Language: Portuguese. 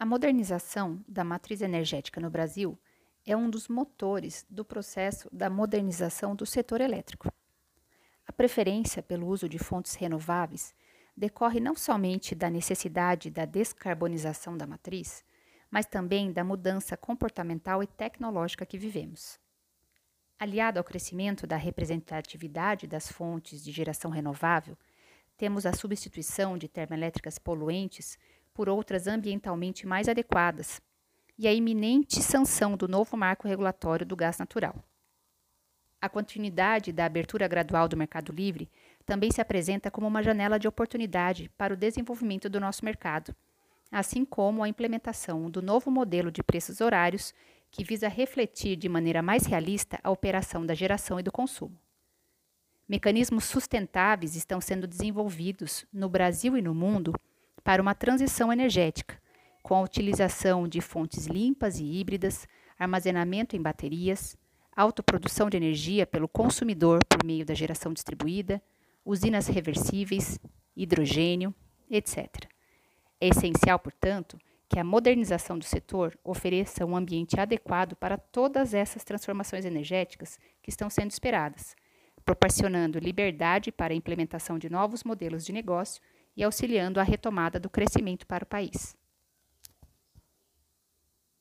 A modernização da matriz energética no Brasil é um dos motores do processo da modernização do setor elétrico. A preferência pelo uso de fontes renováveis decorre não somente da necessidade da descarbonização da matriz, mas também da mudança comportamental e tecnológica que vivemos. Aliado ao crescimento da representatividade das fontes de geração renovável, temos a substituição de termoelétricas poluentes por outras ambientalmente mais adequadas e a iminente sanção do novo marco regulatório do gás natural. A continuidade da abertura gradual do mercado livre também se apresenta como uma janela de oportunidade para o desenvolvimento do nosso mercado, assim como a implementação do novo modelo de preços horários que visa refletir de maneira mais realista a operação da geração e do consumo. Mecanismos sustentáveis estão sendo desenvolvidos no Brasil e no mundo para uma transição energética, com a utilização de fontes limpas e híbridas, armazenamento em baterias, autoprodução de energia pelo consumidor por meio da geração distribuída, usinas reversíveis, hidrogênio, etc. É essencial, portanto, que a modernização do setor ofereça um ambiente adequado para todas essas transformações energéticas que estão sendo esperadas proporcionando liberdade para a implementação de novos modelos de negócio e auxiliando a retomada do crescimento para o país.